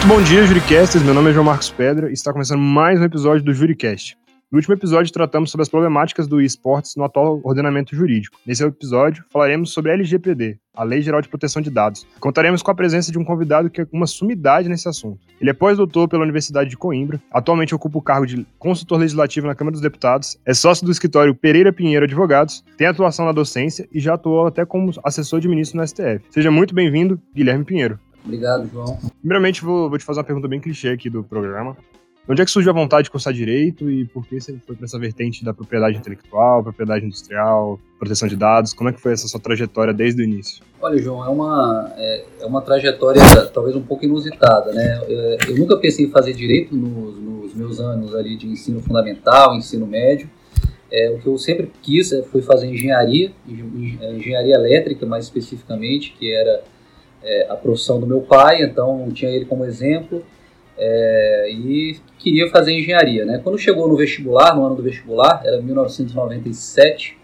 Muito bom dia, Juricasters. Meu nome é João Marcos Pedra e está começando mais um episódio do Juricast. No último episódio, tratamos sobre as problemáticas do esportes no atual ordenamento jurídico. Nesse episódio, falaremos sobre a LGPD, a Lei Geral de Proteção de Dados. Contaremos com a presença de um convidado que é uma sumidade nesse assunto. Ele é pós-doutor pela Universidade de Coimbra, atualmente ocupa o cargo de consultor legislativo na Câmara dos Deputados, é sócio do escritório Pereira Pinheiro Advogados, tem atuação na docência e já atuou até como assessor de ministro no STF. Seja muito bem-vindo, Guilherme Pinheiro. Obrigado, João. Primeiramente, vou, vou te fazer uma pergunta bem clichê aqui do programa. Onde é que surgiu a vontade de cursar direito e por que você foi para essa vertente da propriedade intelectual, propriedade industrial, proteção de dados? Como é que foi essa sua trajetória desde o início? Olha, João, é uma, é, é uma trajetória talvez um pouco inusitada, né? Eu, eu nunca pensei em fazer direito nos, nos, meus anos ali de ensino fundamental, ensino médio. É, o que eu sempre quis é, foi fazer engenharia, engenharia elétrica mais especificamente, que era é, a profissão do meu pai, então tinha ele como exemplo é, e queria fazer engenharia. Né? Quando chegou no vestibular, no ano do vestibular, era 1997,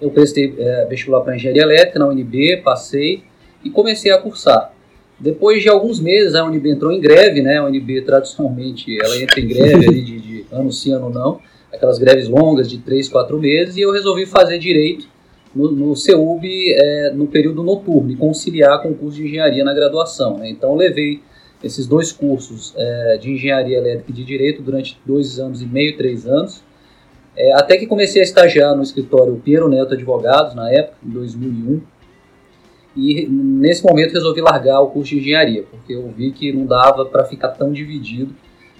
eu prestei é, vestibular para engenharia elétrica na UNB, passei e comecei a cursar. Depois de alguns meses, a UNB entrou em greve, né? A UNB tradicionalmente ela entra em greve ali de, de ano sim, ano não, aquelas greves longas de 3, 4 meses, e eu resolvi fazer direito no, no CEUB é, no período noturno e conciliar com o curso de engenharia na graduação. Né? Então, levei esses dois cursos é, de engenharia elétrica e de direito durante dois anos e meio, três anos, é, até que comecei a estagiar no escritório Piero Neto Advogados, na época, em 2001, e nesse momento resolvi largar o curso de engenharia, porque eu vi que não dava para ficar tão dividido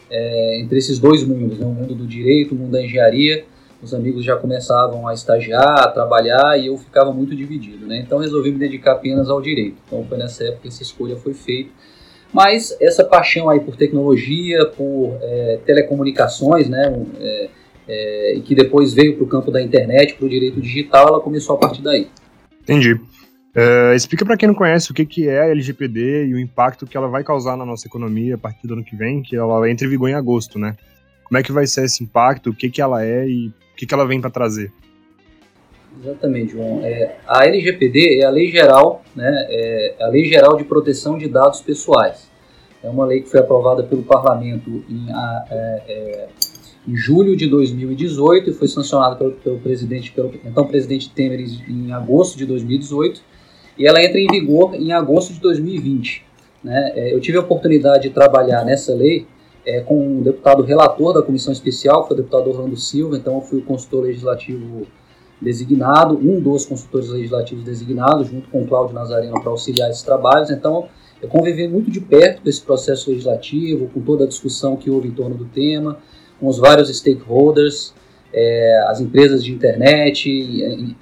é, entre esses dois mundos, né? o mundo do direito, o mundo da engenharia, os amigos já começavam a estagiar, a trabalhar e eu ficava muito dividido, né? Então resolvi me dedicar apenas ao direito. Então foi nessa época que essa escolha foi feita. Mas essa paixão aí por tecnologia, por é, telecomunicações, né? É, é, que depois veio para o campo da internet, para o direito digital, ela começou a partir daí. Entendi. Uh, explica para quem não conhece o que, que é a LGPD e o impacto que ela vai causar na nossa economia a partir do ano que vem, que ela entra em vigor em agosto, né? Como é que vai ser esse impacto, o que, que ela é e o que, que ela vem para trazer? Exatamente, João. É, a LGPD é a Lei Geral, né, é a Lei Geral de Proteção de Dados Pessoais. É uma lei que foi aprovada pelo Parlamento em, é, é, em julho de 2018 e foi sancionada pelo, pelo, presidente, pelo então presidente Temer em agosto de 2018 e ela entra em vigor em agosto de 2020. Né? É, eu tive a oportunidade de trabalhar nessa lei é, com o deputado relator da comissão especial, que foi o deputado Orlando Silva, então eu fui o consultor legislativo designado, um dos consultores legislativos designados, junto com o Cláudio Nazareno, para auxiliar esses trabalhos. Então, eu convivi muito de perto com esse processo legislativo, com toda a discussão que houve em torno do tema, com os vários stakeholders, é, as empresas de internet,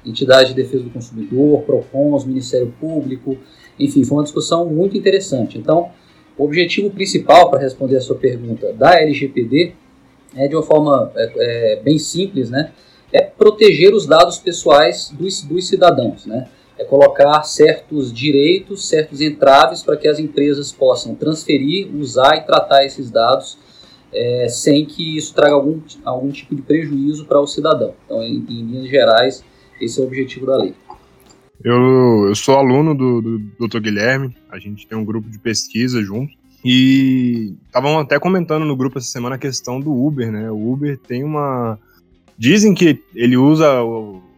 entidades de defesa do consumidor, PROCONs, Ministério Público, enfim, foi uma discussão muito interessante. Então, o objetivo principal, para responder a sua pergunta, da LGPD é de uma forma é, é, bem simples, né? É proteger os dados pessoais dos, dos cidadãos, né? É colocar certos direitos, certos entraves para que as empresas possam transferir, usar e tratar esses dados é, sem que isso traga algum, algum tipo de prejuízo para o cidadão. Então, em, em linhas gerais, esse é o objetivo da lei. Eu, eu sou aluno do, do Dr. Guilherme, a gente tem um grupo de pesquisa junto. E estavam até comentando no grupo essa semana a questão do Uber, né? O Uber tem uma. Dizem que ele usa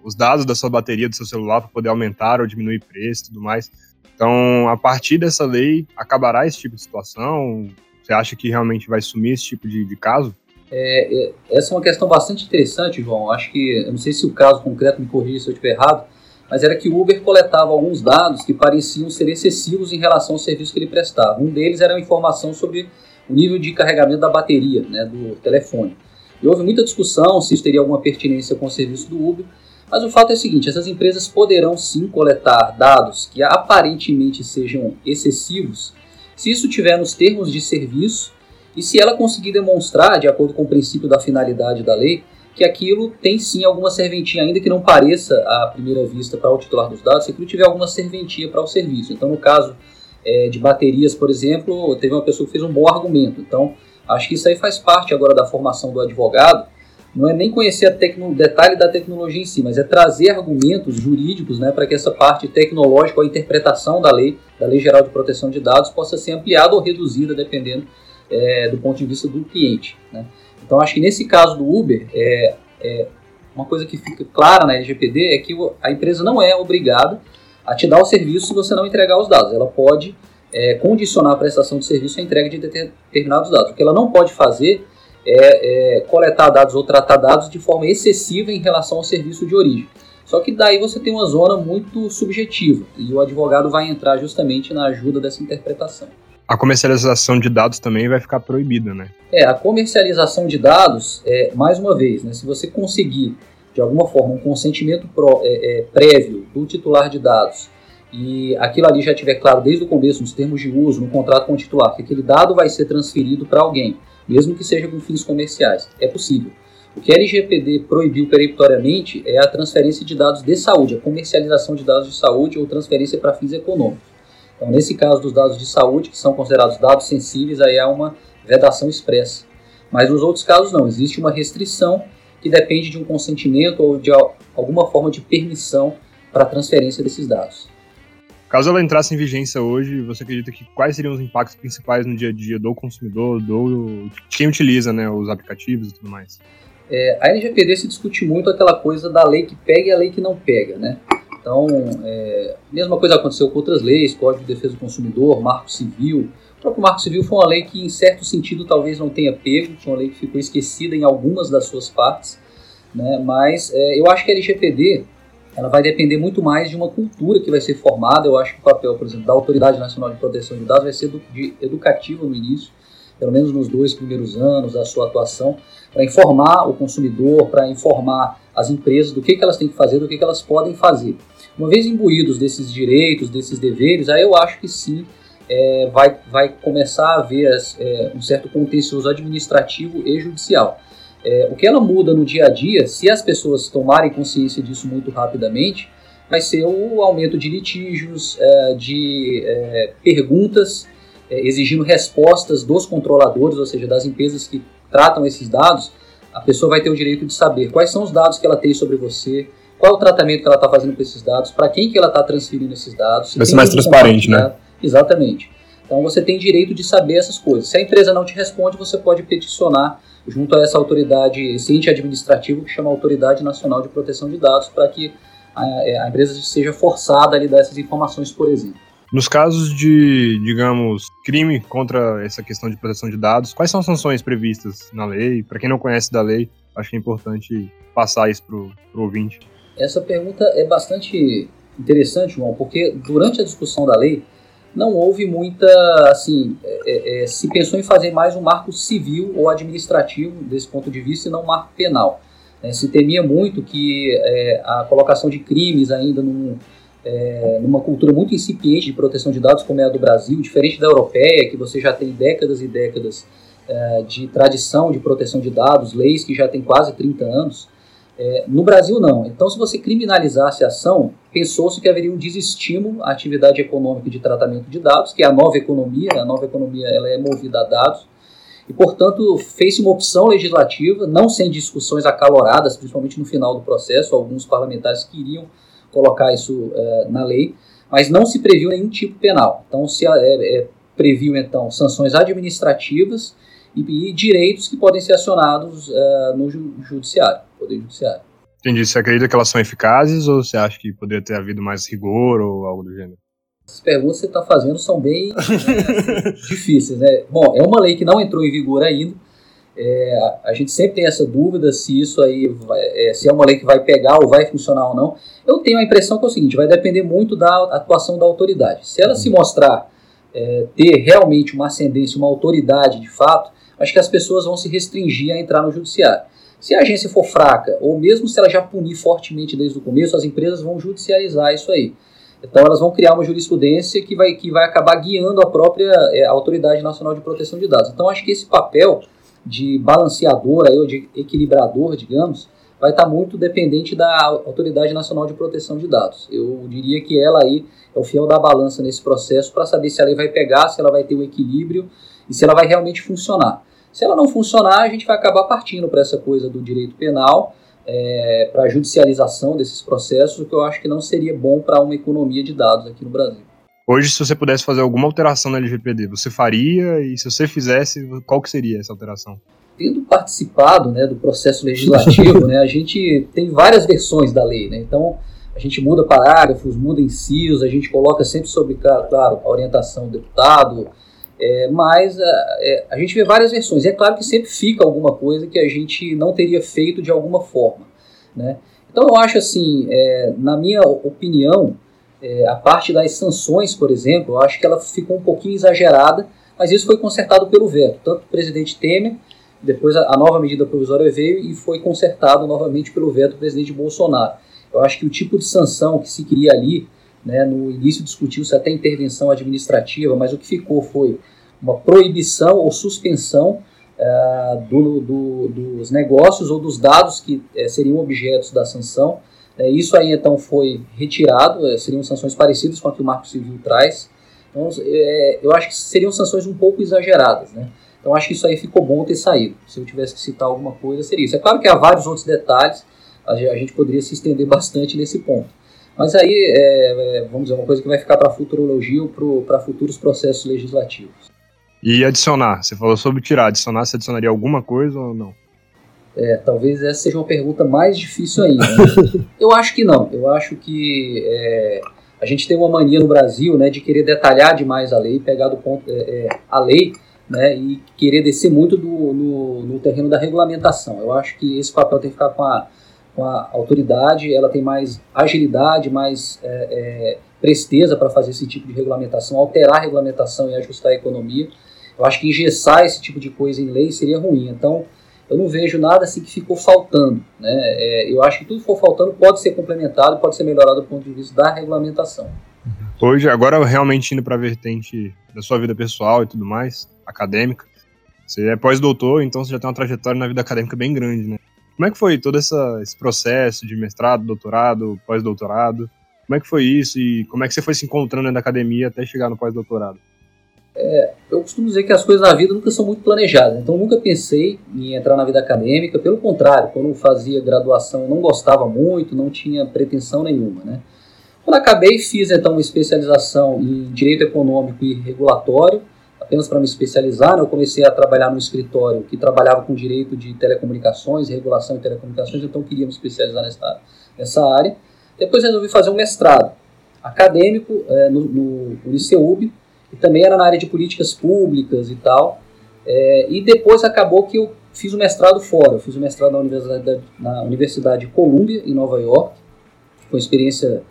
os dados da sua bateria do seu celular para poder aumentar ou diminuir preço e tudo mais. Então, a partir dessa lei, acabará esse tipo de situação? Você acha que realmente vai sumir esse tipo de, de caso? É, é, essa é uma questão bastante interessante, João. Acho que, eu não sei se o caso concreto me corrija se eu estiver errado, mas era que o Uber coletava alguns dados que pareciam ser excessivos em relação ao serviço que ele prestava. Um deles era a informação sobre o nível de carregamento da bateria né, do telefone. E houve muita discussão se isso teria alguma pertinência com o serviço do Uber, mas o fato é o seguinte: essas empresas poderão sim coletar dados que aparentemente sejam excessivos, se isso tiver nos termos de serviço e se ela conseguir demonstrar, de acordo com o princípio da finalidade da lei, que aquilo tem sim alguma serventia, ainda que não pareça à primeira vista para o titular dos dados, se aquilo tiver alguma serventia para o serviço. Então, no caso é, de baterias, por exemplo, teve uma pessoa que fez um bom argumento. Então, acho que isso aí faz parte agora da formação do advogado. Não é nem conhecer o detalhe da tecnologia em si, mas é trazer argumentos jurídicos né, para que essa parte tecnológica, a interpretação da lei, da Lei Geral de Proteção de Dados possa ser ampliada ou reduzida, dependendo é, do ponto de vista do cliente. Né? Então, acho que nesse caso do Uber, é, é, uma coisa que fica clara na LGPD é que a empresa não é obrigada a te dar o serviço se você não entregar os dados. Ela pode é, condicionar a prestação de serviço à entrega de determinados dados. O que ela não pode fazer é, é, coletar dados ou tratar dados de forma excessiva em relação ao serviço de origem. Só que daí você tem uma zona muito subjetiva e o advogado vai entrar justamente na ajuda dessa interpretação. A comercialização de dados também vai ficar proibida, né? É, a comercialização de dados, é, mais uma vez, né, se você conseguir de alguma forma um consentimento pró, é, é, prévio do titular de dados e aquilo ali já estiver claro desde o começo, nos termos de uso, no contrato com o titular, que aquele dado vai ser transferido para alguém, mesmo que seja com fins comerciais, é possível. O que a LGPD proibiu peremptoriamente é a transferência de dados de saúde, a comercialização de dados de saúde ou transferência para fins econômicos. Então, nesse caso dos dados de saúde, que são considerados dados sensíveis, aí há uma vedação expressa. Mas nos outros casos não, existe uma restrição que depende de um consentimento ou de alguma forma de permissão para a transferência desses dados. Caso ela entrasse em vigência hoje, você acredita que quais seriam os impactos principais no dia a dia do consumidor, do quem utiliza né, os aplicativos e tudo mais? É, a LGPD se discute muito aquela coisa da lei que pega e a lei que não pega, né? Então, é, mesma coisa aconteceu com outras leis, Código de Defesa do Consumidor, Marco Civil. O próprio Marco Civil foi uma lei que, em certo sentido, talvez não tenha pego, foi uma lei que ficou esquecida em algumas das suas partes, né? mas é, eu acho que a LGPD ela vai depender muito mais de uma cultura que vai ser formada. Eu acho que o papel, por exemplo, da Autoridade Nacional de Proteção de Dados vai ser educativo no início, pelo menos nos dois primeiros anos da sua atuação, para informar o consumidor, para informar as empresas do que, que elas têm que fazer, do que, que elas podem fazer. Uma vez imbuídos desses direitos, desses deveres, aí eu acho que sim, é, vai, vai começar a haver é, um certo contencioso administrativo e judicial. É, o que ela muda no dia a dia, se as pessoas tomarem consciência disso muito rapidamente, vai ser o aumento de litígios, é, de é, perguntas é, exigindo respostas dos controladores, ou seja, das empresas que tratam esses dados. A pessoa vai ter o direito de saber quais são os dados que ela tem sobre você, qual é o tratamento que ela está fazendo com esses dados, para quem que ela está transferindo esses dados. Vai ser mais transparente, né? Exatamente. Então você tem direito de saber essas coisas. Se a empresa não te responde, você pode peticionar junto a essa autoridade, esse ente administrativo que chama Autoridade Nacional de Proteção de Dados, para que a, é, a, empresa seja forçada a lhe dar essas informações, por exemplo. Nos casos de, digamos, crime contra essa questão de proteção de dados, quais são as sanções previstas na lei? Para quem não conhece da lei, acho que é importante passar isso para o ouvinte. Essa pergunta é bastante interessante, João, porque durante a discussão da lei, não houve muita, assim, é, é, é, se pensou em fazer mais um marco civil ou administrativo desse ponto de vista e não um marco penal. É, se temia muito que é, a colocação de crimes ainda num, é, numa cultura muito incipiente de proteção de dados como é a do Brasil, diferente da europeia, que você já tem décadas e décadas de tradição de proteção de dados, leis que já têm quase 30 anos, é, no Brasil, não. Então, se você criminalizasse a ação, pensou-se que haveria um desestímulo à atividade econômica de tratamento de dados, que é a nova economia. A nova economia ela é movida a dados. E, portanto, fez-se uma opção legislativa, não sem discussões acaloradas, principalmente no final do processo. Alguns parlamentares queriam colocar isso é, na lei, mas não se previu nenhum tipo penal. Então, se é, é previu, então, sanções administrativas e, e direitos que podem ser acionados uh, no ju judiciário, Poder Judiciário. Entendi. Você acredita que elas são eficazes ou você acha que poderia ter havido mais rigor ou algo do gênero? As perguntas que você está fazendo são bem difíceis, né? Bom, é uma lei que não entrou em vigor ainda. É, a gente sempre tem essa dúvida se isso aí vai, é, se é uma lei que vai pegar ou vai funcionar ou não. Eu tenho a impressão que é o seguinte: vai depender muito da atuação da autoridade. Se ela se mostrar é, ter realmente uma ascendência, uma autoridade de fato, acho que as pessoas vão se restringir a entrar no judiciário. Se a agência for fraca, ou mesmo se ela já punir fortemente desde o começo, as empresas vão judicializar isso aí. Então elas vão criar uma jurisprudência que vai, que vai acabar guiando a própria é, Autoridade Nacional de Proteção de Dados. Então acho que esse papel de balanceador aí, ou de equilibrador, digamos, vai estar muito dependente da Autoridade Nacional de Proteção de Dados. Eu diria que ela aí é o fiel da balança nesse processo para saber se a lei vai pegar, se ela vai ter um equilíbrio e se ela vai realmente funcionar. Se ela não funcionar, a gente vai acabar partindo para essa coisa do direito penal, é, para a judicialização desses processos, o que eu acho que não seria bom para uma economia de dados aqui no Brasil. Hoje, se você pudesse fazer alguma alteração na LGPD, você faria? E se você fizesse, qual que seria essa alteração? Tendo participado né, do processo legislativo, né, a gente tem várias versões da lei. Né? Então, a gente muda parágrafos, muda incisos, a gente coloca sempre sobre, claro, a orientação do deputado, é, mas a, é, a, gente vê várias versões. E é claro que sempre fica alguma coisa que a gente não teria feito de alguma forma. Né? Então eu acho assim, é, na minha opinião, é, a parte das sanções, por exemplo, eu acho que ela ficou um pouquinho exagerada, mas isso foi consertado pelo veto, tanto o presidente Temer, depois a, a nova medida provisória veio e foi consertado novamente pelo veto do presidente Bolsonaro. Eu acho que o tipo de sanção que se queria ali, né, no início discutiu-se até intervenção administrativa, mas o que ficou foi uma proibição ou suspensão uh, do, do, dos negócios ou dos dados que uh, seriam objetos da sanção. Uh, isso aí então foi retirado, eh, seriam sanções parecidas com a que o Marco Civil traz. Então, eu acho que seriam sanções um pouco exageradas. Né? Então acho que isso aí ficou bom ter saído. Se eu tivesse que citar alguma coisa, seria isso. É claro que há vários outros detalhes, a gente poderia se estender bastante nesse ponto. Mas aí, é, é, vamos dizer, uma coisa que vai ficar para futurologia ou para futuros processos legislativos. E adicionar, você falou sobre tirar, adicionar, você adicionaria alguma coisa ou não? É, talvez essa seja uma pergunta mais difícil ainda. eu acho que não. Eu acho que é, a gente tem uma mania no Brasil né, de querer detalhar demais a lei, pegar do ponto é, é, a lei né, e querer descer muito do, no, no, terreno da regulamentação. Eu acho que esse papel tem que ficar com a, com a autoridade, ela tem mais agilidade, mais é, é, presteza para fazer esse tipo de regulamentação, alterar a regulamentação e ajustar a economia. Eu acho que engessar esse tipo de coisa em lei seria ruim. Então, eu não vejo nada assim que ficou faltando. Né? É, eu acho que tudo que for faltando pode ser complementado, pode ser melhorado do ponto de vista da regulamentação. Hoje, agora realmente indo para a vertente da sua vida pessoal e tudo mais, acadêmica, você é pós-doutor, então você já tem uma trajetória na vida acadêmica bem grande, né? Como é que foi todo essa, esse processo de mestrado, doutorado, pós-doutorado? Como é que foi isso e como é que você foi se encontrando na academia até chegar no pós-doutorado? É, eu costumo dizer que as coisas da vida nunca são muito planejadas, então nunca pensei em entrar na vida acadêmica, pelo contrário, quando eu fazia graduação não gostava muito, não tinha pretensão nenhuma. Né? Quando acabei, fiz então uma especialização em Direito Econômico e Regulatório, apenas para me especializar, né? eu comecei a trabalhar no escritório que trabalhava com direito de telecomunicações, regulação de telecomunicações, então queria me especializar nessa, nessa área. Depois resolvi fazer um mestrado acadêmico é, no, no, no ICEUB, e também era na área de políticas públicas e tal. É, e depois acabou que eu fiz o mestrado fora. Eu fiz o mestrado na Universidade, na Universidade de Columbia, em Nova York. Uma experiência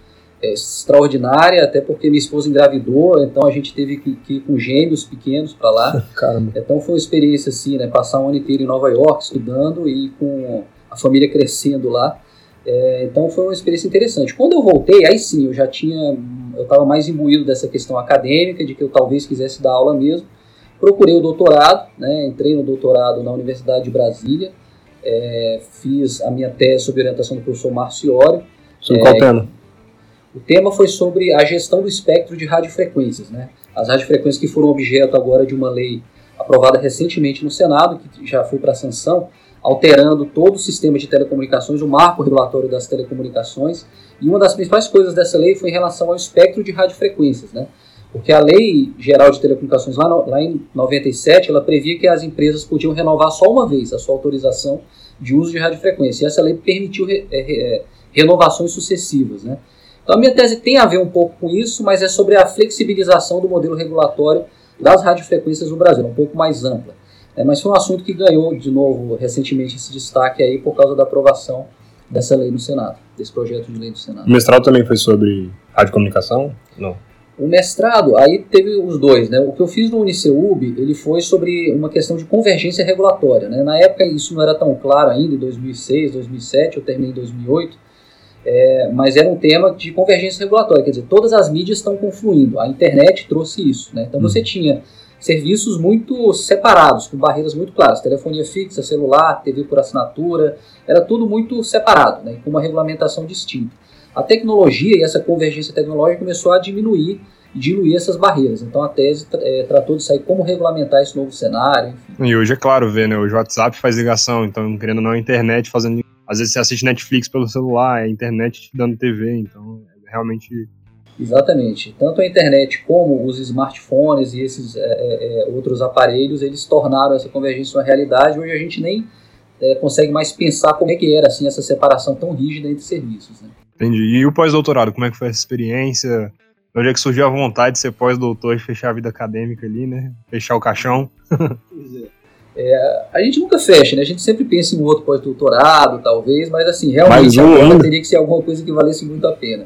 é, extraordinária, até porque minha esposa engravidou, então a gente teve que, que ir com gêmeos pequenos para lá. Caramba. Então foi uma experiência assim, né? Passar um ano inteiro em Nova York estudando e com a família crescendo lá. É, então foi uma experiência interessante. Quando eu voltei, aí sim, eu já tinha, eu estava mais imbuído dessa questão acadêmica, de que eu talvez quisesse dar aula mesmo. Procurei o doutorado, né, entrei no doutorado na Universidade de Brasília, é, fiz a minha tese sob orientação do professor Marciório. Sobre é, qual tema? O tema foi sobre a gestão do espectro de radiofrequências. Né? As radiofrequências que foram objeto agora de uma lei aprovada recentemente no Senado, que já foi para sanção, alterando todo o sistema de telecomunicações, o marco regulatório das telecomunicações. E uma das principais coisas dessa lei foi em relação ao espectro de radiofrequências, né? Porque a Lei Geral de Telecomunicações, lá, no, lá em 97, ela previa que as empresas podiam renovar só uma vez a sua autorização de uso de radiofrequência. E essa lei permitiu re, é, é, renovações sucessivas, né? Então a minha tese tem a ver um pouco com isso, mas é sobre a flexibilização do modelo regulatório das radiofrequências no Brasil, um pouco mais ampla. É, mas foi um assunto que ganhou de novo recentemente esse destaque aí por causa da aprovação dessa lei no Senado, desse projeto de lei do Senado. O mestrado também foi sobre radiocomunicação? Não. O mestrado, aí teve os dois, né? O que eu fiz no Uniceub, ele foi sobre uma questão de convergência regulatória, né? Na época isso não era tão claro ainda, em 2006, 2007, eu terminei em 2008, é, mas era um tema de convergência regulatória, quer dizer, todas as mídias estão confluindo, a internet trouxe isso, né? Então você tinha serviços muito separados, com barreiras muito claras. Telefonia fixa, celular, TV por assinatura, era tudo muito separado, né, com uma regulamentação distinta. A tecnologia e essa convergência tecnológica começou a diminuir diluir essas barreiras. Então a tese é, tratou de sair como regulamentar esse novo cenário. Enfim. E hoje é claro ver, né? Hoje o WhatsApp faz ligação, então querendo ou não a internet fazendo. Às vezes você assiste Netflix pelo celular, a internet te dando TV, então é realmente Exatamente. Tanto a internet como os smartphones e esses é, é, é, outros aparelhos, eles tornaram essa convergência uma realidade. Hoje a gente nem é, consegue mais pensar como é que era assim essa separação tão rígida entre serviços. Né? Entendi. E o pós-doutorado, como é que foi essa experiência? Onde é que surgiu a vontade de ser pós-doutor e fechar a vida acadêmica ali, né? Fechar o caixão? Pois é. É, a gente nunca fecha, né? A gente sempre pensa em um outro pós-doutorado, talvez, mas assim, realmente um agora teria que ser alguma coisa que valesse muito a pena.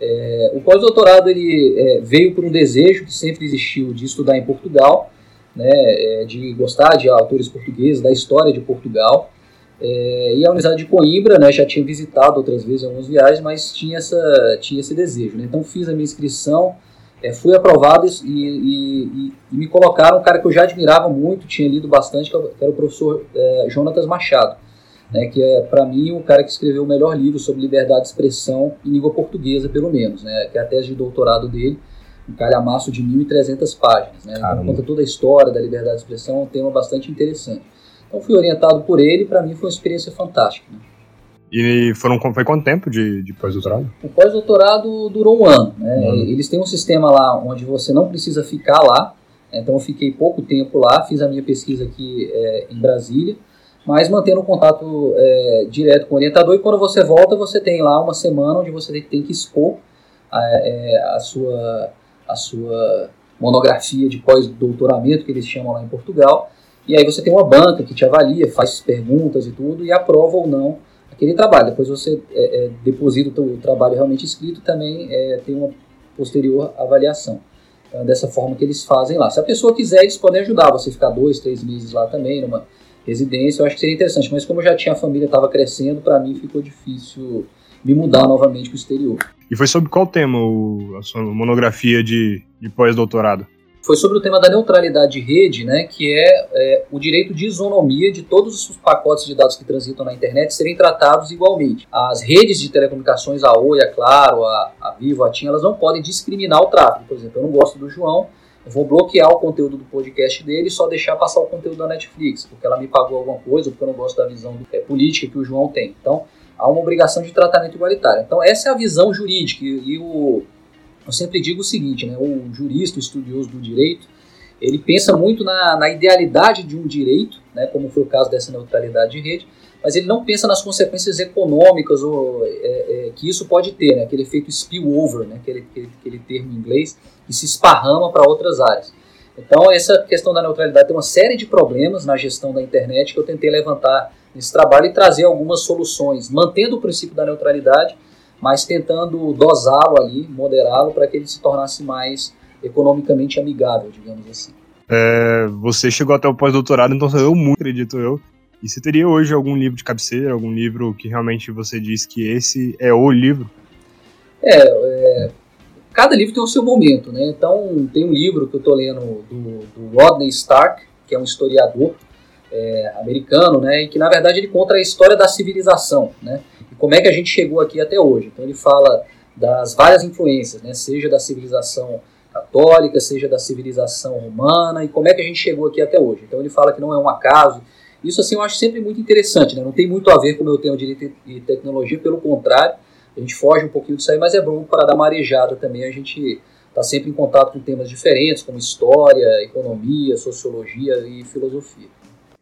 É, o pós-doutorado ele é, veio por um desejo que sempre existiu de estudar em Portugal, né, é, de gostar de autores portugueses, da história de Portugal. É, e a Universidade de Coimbra, né, já tinha visitado outras vezes algumas viagens, mas tinha, essa, tinha esse desejo. Né? Então fiz a minha inscrição, é, fui aprovado e, e, e, e, me colocaram um cara que eu já admirava muito, tinha lido bastante, que era o professor é, Jonatas Machado né, que é, para mim, o cara que escreveu o melhor livro sobre liberdade de expressão em língua portuguesa, pelo menos, né, que é a tese de doutorado dele, um calhamaço de 1.300 páginas. Né, então, conta toda a história da liberdade de expressão, um tema bastante interessante. Então, fui orientado por ele para mim, foi uma experiência fantástica. Né. E foram, foi quanto tempo de, de pós-doutorado? O pós-doutorado durou um ano. Né? Um ano. Eles têm um sistema lá onde você não precisa ficar lá, então eu fiquei pouco tempo lá, fiz a minha pesquisa aqui é, em Brasília, mas mantendo um contato é, direto com o orientador. E quando você volta, você tem lá uma semana onde você tem que expor a, é, a sua, a sua monografia de pós-doutoramento, que eles chamam lá em Portugal. E aí você tem uma banca que te avalia, faz perguntas e tudo, e aprova ou não aquele trabalho. Depois você é, é, deposita o trabalho realmente escrito também é, tem uma posterior avaliação. É dessa forma que eles fazem lá. Se a pessoa quiser, eles podem ajudar você ficar dois, três meses lá também, numa residência, eu acho que seria interessante. Mas como eu já tinha a família, estava crescendo, para mim ficou difícil me mudar novamente para o exterior. E foi sobre qual tema o, a sua monografia de, de pós-doutorado? Foi sobre o tema da neutralidade de rede, né, que é, é, o direito de isonomia de todos os pacotes de dados que transitam na internet serem tratados igualmente. As redes de telecomunicações, a Oi, a Claro, a, a Vivo, a TIM, elas não podem discriminar o tráfego. Por exemplo, eu não gosto do João, eu vou bloquear o conteúdo do podcast dele e só deixar passar o conteúdo da Netflix, porque ela me pagou alguma coisa, ou porque eu não gosto da visão é, política que o João tem. Então, há uma obrigação de tratamento igualitário. Então, essa é a visão jurídica. E, e o, eu sempre digo o seguinte, né, o jurista, o estudioso do direito, ele pensa muito na, na idealidade de um direito, né, como foi o caso dessa neutralidade de rede, mas ele não pensa nas consequências econômicas ou, é, é, que isso pode ter, né, aquele efeito spillover, né, aquele, aquele, aquele termo em inglês, e se esparrama para outras áreas. Então, essa questão da neutralidade tem uma série de problemas na gestão da internet que eu tentei levantar nesse trabalho e trazer algumas soluções, mantendo o princípio da neutralidade, mas tentando dosá-lo ali, moderá-lo, para que ele se tornasse mais economicamente amigável, digamos assim. É, você chegou até o pós-doutorado, então leu muito, acredito eu. E você teria hoje algum livro de cabeceira, algum livro que realmente você diz que esse é o livro? É, é cada livro tem o seu momento, né? Então, tem um livro que eu estou lendo do, do, Rodney Stark, que é um historiador é, americano, né? E que, na verdade, ele conta a história da civilização, né? Como é que a gente chegou aqui até hoje. Então, ele fala das várias influências, né? Seja da civilização católica, seja da civilização romana, e como é que a gente chegou aqui até hoje. Então, ele fala que não é um acaso. Isso, assim, eu acho sempre muito interessante, né? Não tem muito a ver com o meu tema de direito e tecnologia, pelo contrário, a gente foge um pouquinho disso aí, mas é bom para dar uma arejada também. A gente está sempre em contato com temas diferentes, como história, economia, sociologia e filosofia.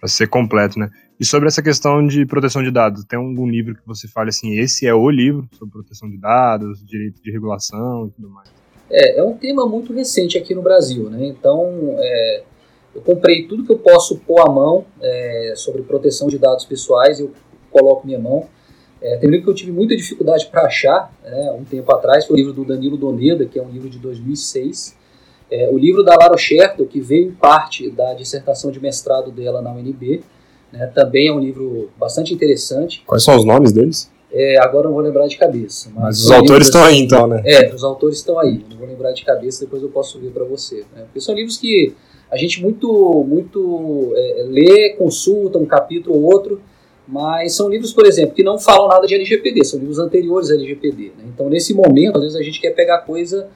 Para ser completo, né? E sobre essa questão de proteção de dados, tem algum livro que você fale assim, esse é o livro sobre proteção de dados, direito de regulação e tudo mais? É, é um tema muito recente aqui no Brasil, né? Então, é, eu comprei tudo que eu posso pôr à mão é, sobre proteção de dados pessoais, eu coloco minha mão. É, tem um livro que eu tive muita dificuldade para achar, né, um tempo atrás, foi o livro do Danilo Doneda, que é um livro de 2006. É, o livro da Lara Scherto, que veio em parte da dissertação de mestrado dela na UNB, né, também é um livro bastante interessante. Quais são os nomes deles? É, agora não vou lembrar de cabeça. Mas, mas os autores estão aí então, né? É, os autores estão aí. Não vou lembrar de cabeça, depois eu posso ver para você. Né? Porque são livros que a gente muito, muito é, lê, consulta um capítulo ou outro, mas são livros, por exemplo, que não falam nada de LGPD, são livros anteriores a LGPD. Né? Então, nesse momento, às vezes a gente quer pegar coisa.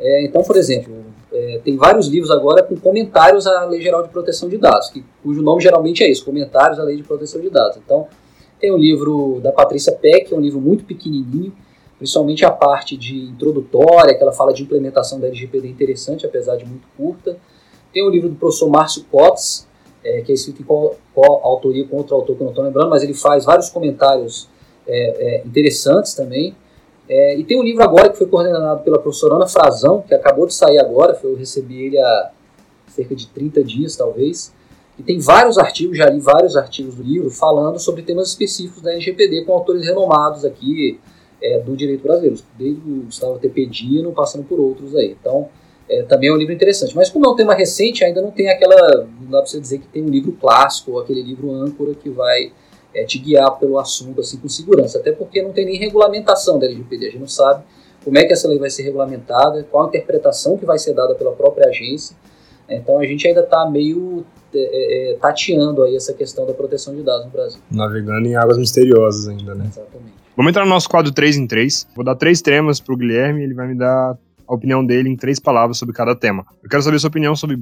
É, então, por exemplo, é, tem vários livros agora com comentários à Lei Geral de Proteção de Dados, que, cujo nome geralmente é isso, Comentários à Lei de Proteção de Dados. Então, tem o livro da Patrícia Peck, que é um livro muito pequenininho, principalmente a parte de introdutória, que ela fala de implementação da LGPD interessante, apesar de muito curta. Tem o livro do professor Márcio Cotes, é, que é escrito em co-autoria com outro autor que eu não estou lembrando, mas ele faz vários comentários é, é, interessantes também. É, e tem um livro agora que foi coordenado pela professora Ana Frazão, que acabou de sair agora, eu recebi ele há cerca de 30 dias, talvez. E tem vários artigos, já li vários artigos do livro, falando sobre temas específicos da LGPD com autores renomados aqui é, do direito brasileiro, desde o Gustavo Tepedino, passando por outros aí. Então, é, também é um livro interessante. Mas como é um tema recente, ainda não tem aquela. Não dá para você dizer que tem um livro clássico ou aquele livro âncora que vai é, te guiar pelo assunto assim com segurança. Até porque não tem nem regulamentação da LGPD. A gente não sabe como é que essa lei vai ser regulamentada, qual a interpretação que vai ser dada pela própria agência. Então a gente ainda está meio é, é, é, tateando aí essa questão da proteção de dados no Brasil. Navegando em águas misteriosas ainda, né? Exatamente. Vamos entrar no nosso quadro 3 em 3. Vou dar três temas para o Guilherme e ele vai me dar a opinião dele em três palavras sobre cada tema. Eu quero saber sua opinião sobre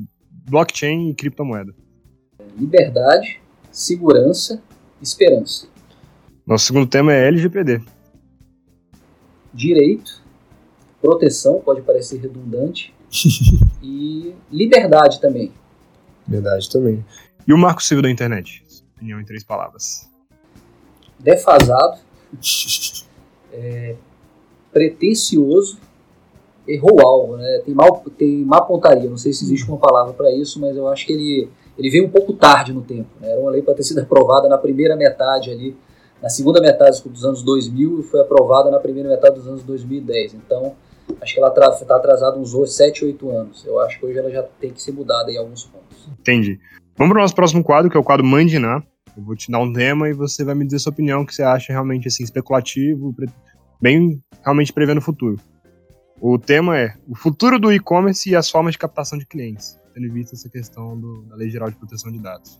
blockchain e criptomoeda. Liberdade, segurança, esperança. Nosso segundo tema é LGPD. Direito, proteção, pode parecer redundante, e liberdade também. Liberdade também. E o marco civil da internet? Opinião em três palavras. Defasado, é, pretencioso errou o alvo, né? Tem, mal, tem má pontaria, não sei se existe uma palavra para isso, mas eu acho que ele, ele veio um pouco tarde no tempo. Né? Era uma lei para ter sido aprovada na primeira metade ali, na segunda metade dos anos 2000 e foi aprovada na primeira metade dos anos 2010. Então, acho que ela está atrasada uns 7, 8 anos. Eu acho que hoje ela já tem que ser mudada em alguns pontos. Entendi. Vamos para o nosso próximo quadro, que é o quadro Mandiná. Eu vou te dar um tema e você vai me dizer sua opinião, que você acha realmente assim, especulativo, bem realmente prevendo o futuro. O tema é o futuro do e-commerce e as formas de captação de clientes, em vista essa questão do, da Lei Geral de Proteção de Dados.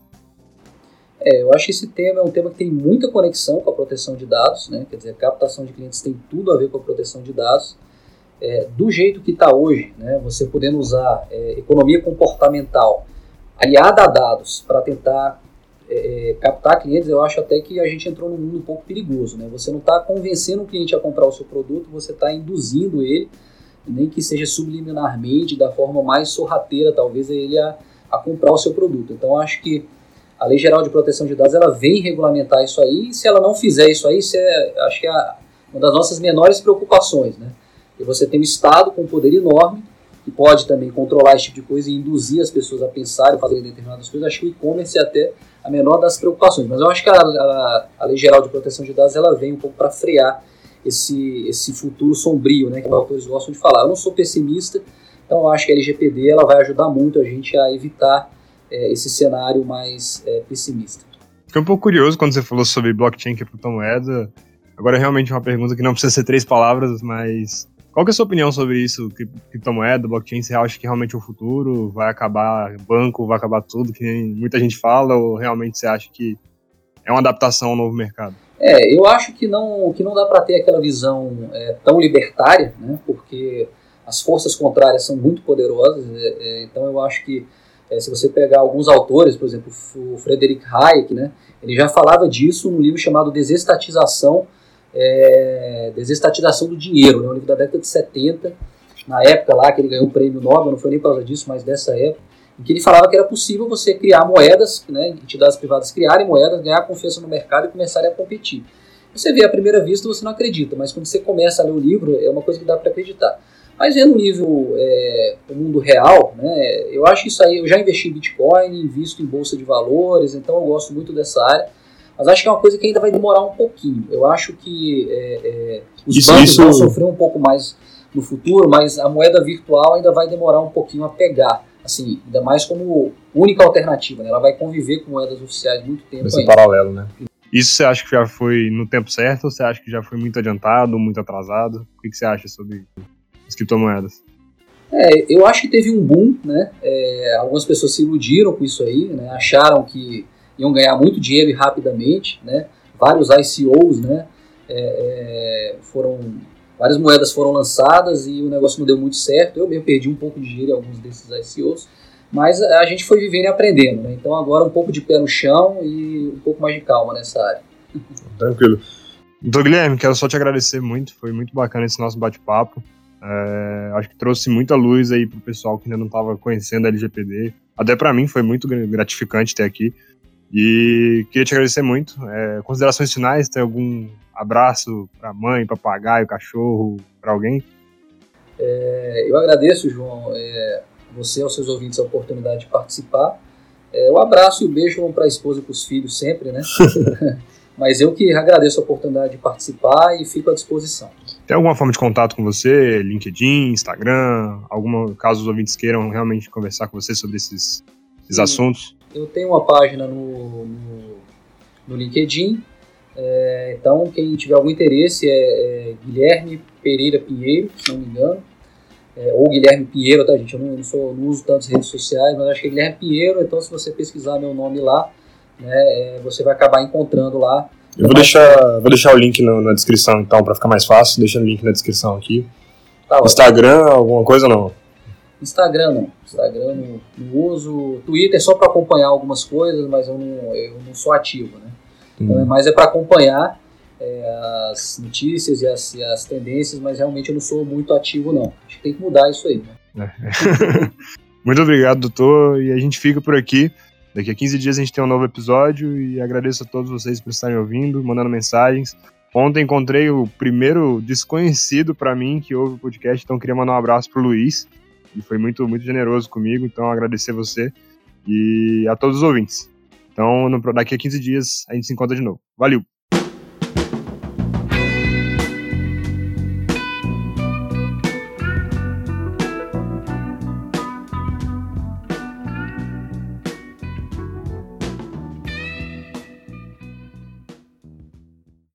É, eu acho que esse tema é um tema que tem muita conexão com a proteção de dados, né? quer dizer, a captação de clientes tem tudo a ver com a proteção de dados. É, do jeito que está hoje, né? você podendo usar é, economia comportamental aliada a dados para tentar é, é, captar clientes, eu acho até que a gente entrou num mundo um pouco perigoso. Né? Você não está convencendo o cliente a comprar o seu produto, você está induzindo ele nem que seja subliminarmente, da forma mais sorrateira, talvez, ele a, a comprar o seu produto. Então, acho que a Lei Geral de Proteção de Dados ela vem regulamentar isso aí, e se ela não fizer isso aí, isso é, acho que é uma das nossas menores preocupações. Né? E você tem um Estado com um poder enorme, que pode também controlar esse tipo de coisa e induzir as pessoas a pensarem, fazerem determinadas coisas. Acho que o e-commerce é até a menor das preocupações. Mas eu acho que a, a, a Lei Geral de Proteção de Dados ela vem um pouco para frear esse, esse futuro sombrio, né, que os autores gostam de falar. Eu não sou pessimista, então acho que a LGPD ela vai ajudar muito a gente a evitar é, esse cenário mais é, pessimista. Fiquei um pouco curioso quando você falou sobre blockchain e criptomoeda. Agora, realmente, uma pergunta que não precisa ser três palavras, mas qual é a sua opinião sobre isso? Criptomoeda, blockchain, você acha que realmente é o futuro? Vai acabar banco, vai acabar tudo, que muita gente fala, ou realmente você acha que é uma adaptação ao novo mercado? É, eu acho que não, que não dá para ter aquela visão é, tão libertária, né, porque as forças contrárias são muito poderosas, é, é então eu acho que é, se você pegar alguns autores, por exemplo, o Frederick Hayek, né, ele já falava disso num livro chamado Desestatização, é, Desestatização do Dinheiro, né, um livro da década de 70, na época lá que ele ganhou o prêmio Nobel, não foi nem por causa disso, mas dessa época, em que ele falava que era possível você criar moedas, né, entidades privadas criarem moedas, ganhar confiança no mercado e começarem a competir. Você vê à primeira vista, você não acredita, mas quando você começa a ler o livro, é uma coisa que dá para acreditar. Mas vendo o nível, é, o mundo real, né, eu acho isso aí, eu já investi em Bitcoin, invisto em bolsa de valores, então eu gosto muito dessa área. Mas acho que é uma coisa que ainda vai demorar um pouquinho. Eu acho que é, é, os isso, bancos isso... vão sofrer um pouco mais no futuro, mas a moeda virtual ainda vai demorar um pouquinho a pegar assim, ainda mais como única alternativa, né? Ela vai conviver com moedas oficiais muito tempo Esse ainda. paralelo, né? Isso você acha que já foi no tempo certo ou você acha que já foi muito adiantado, muito atrasado? O que, você acha sobre as criptomoedas? É, eu acho que teve um boom, né? É, algumas pessoas se iludiram com isso aí, né? Acharam que iam ganhar muito dinheiro e rapidamente, né? Vários ICOs, né? É, é, foram várias moedas foram lançadas e o negócio não deu muito certo. Eu mesmo perdi um pouco de dinheiro em alguns desses ICOs, mas a gente foi vivendo e aprendendo. Né? Então agora um pouco de pé no chão e um pouco mais de calma nessa área. Tranquilo. Então, Guilherme, quero só te agradecer muito, foi muito bacana esse nosso bate-papo. É, acho que trouxe muita luz aí pro pessoal que ainda não estava conhecendo a LGPD. Até para mim foi muito gratificante ter aqui. E queria te agradecer muito. É, considerações finais, tem algum abraço para mãe, papagaio, cachorro, para alguém? É, eu agradeço, João, é, você e aos seus ouvintes a oportunidade de participar. É, o abraço e o beijo vão para a esposa e para os filhos sempre, né? Mas eu que agradeço a oportunidade de participar e fico à disposição. Tem alguma forma de contato com você? LinkedIn, Instagram? Alguma, caso os ouvintes queiram realmente conversar com você sobre esses, esses assuntos? Eu tenho uma página no, no, no LinkedIn. É, então, quem tiver algum interesse é, é, Guilherme Pereira Pinheiro, se não me engano. É, ou Guilherme Pinheiro, tá, gente? Eu não, não, sou, não uso tantas redes sociais, mas acho que é Guilherme Pinheiro. Então, se você pesquisar meu nome lá, né, é, você vai acabar encontrando lá. Eu vou deixar, vou deixar o link no, na descrição, então, para ficar mais fácil. Deixa o link na descrição aqui. Tá, Instagram, alguma coisa não? Instagram não. Instagram não, não uso. Twitter é só para acompanhar algumas coisas, mas eu não, eu não sou ativo, né? Hum. Então é mais é para acompanhar é, as notícias e as, e as, tendências, mas realmente eu não sou muito ativo, não. Acho que tem que mudar isso aí, né? É. muito obrigado, doutor. E a gente fica por aqui. Daqui a 15 dias a gente tem um novo episódio e agradeço a todos vocês por estarem ouvindo, mandando mensagens. Ontem encontrei o primeiro desconhecido para mim que ouve o podcast, então queria mandar um abraço pro Luiz. E foi muito, muito generoso comigo, então agradecer você e a todos os ouvintes. Então, daqui a 15 dias a gente se encontra de novo. Valeu!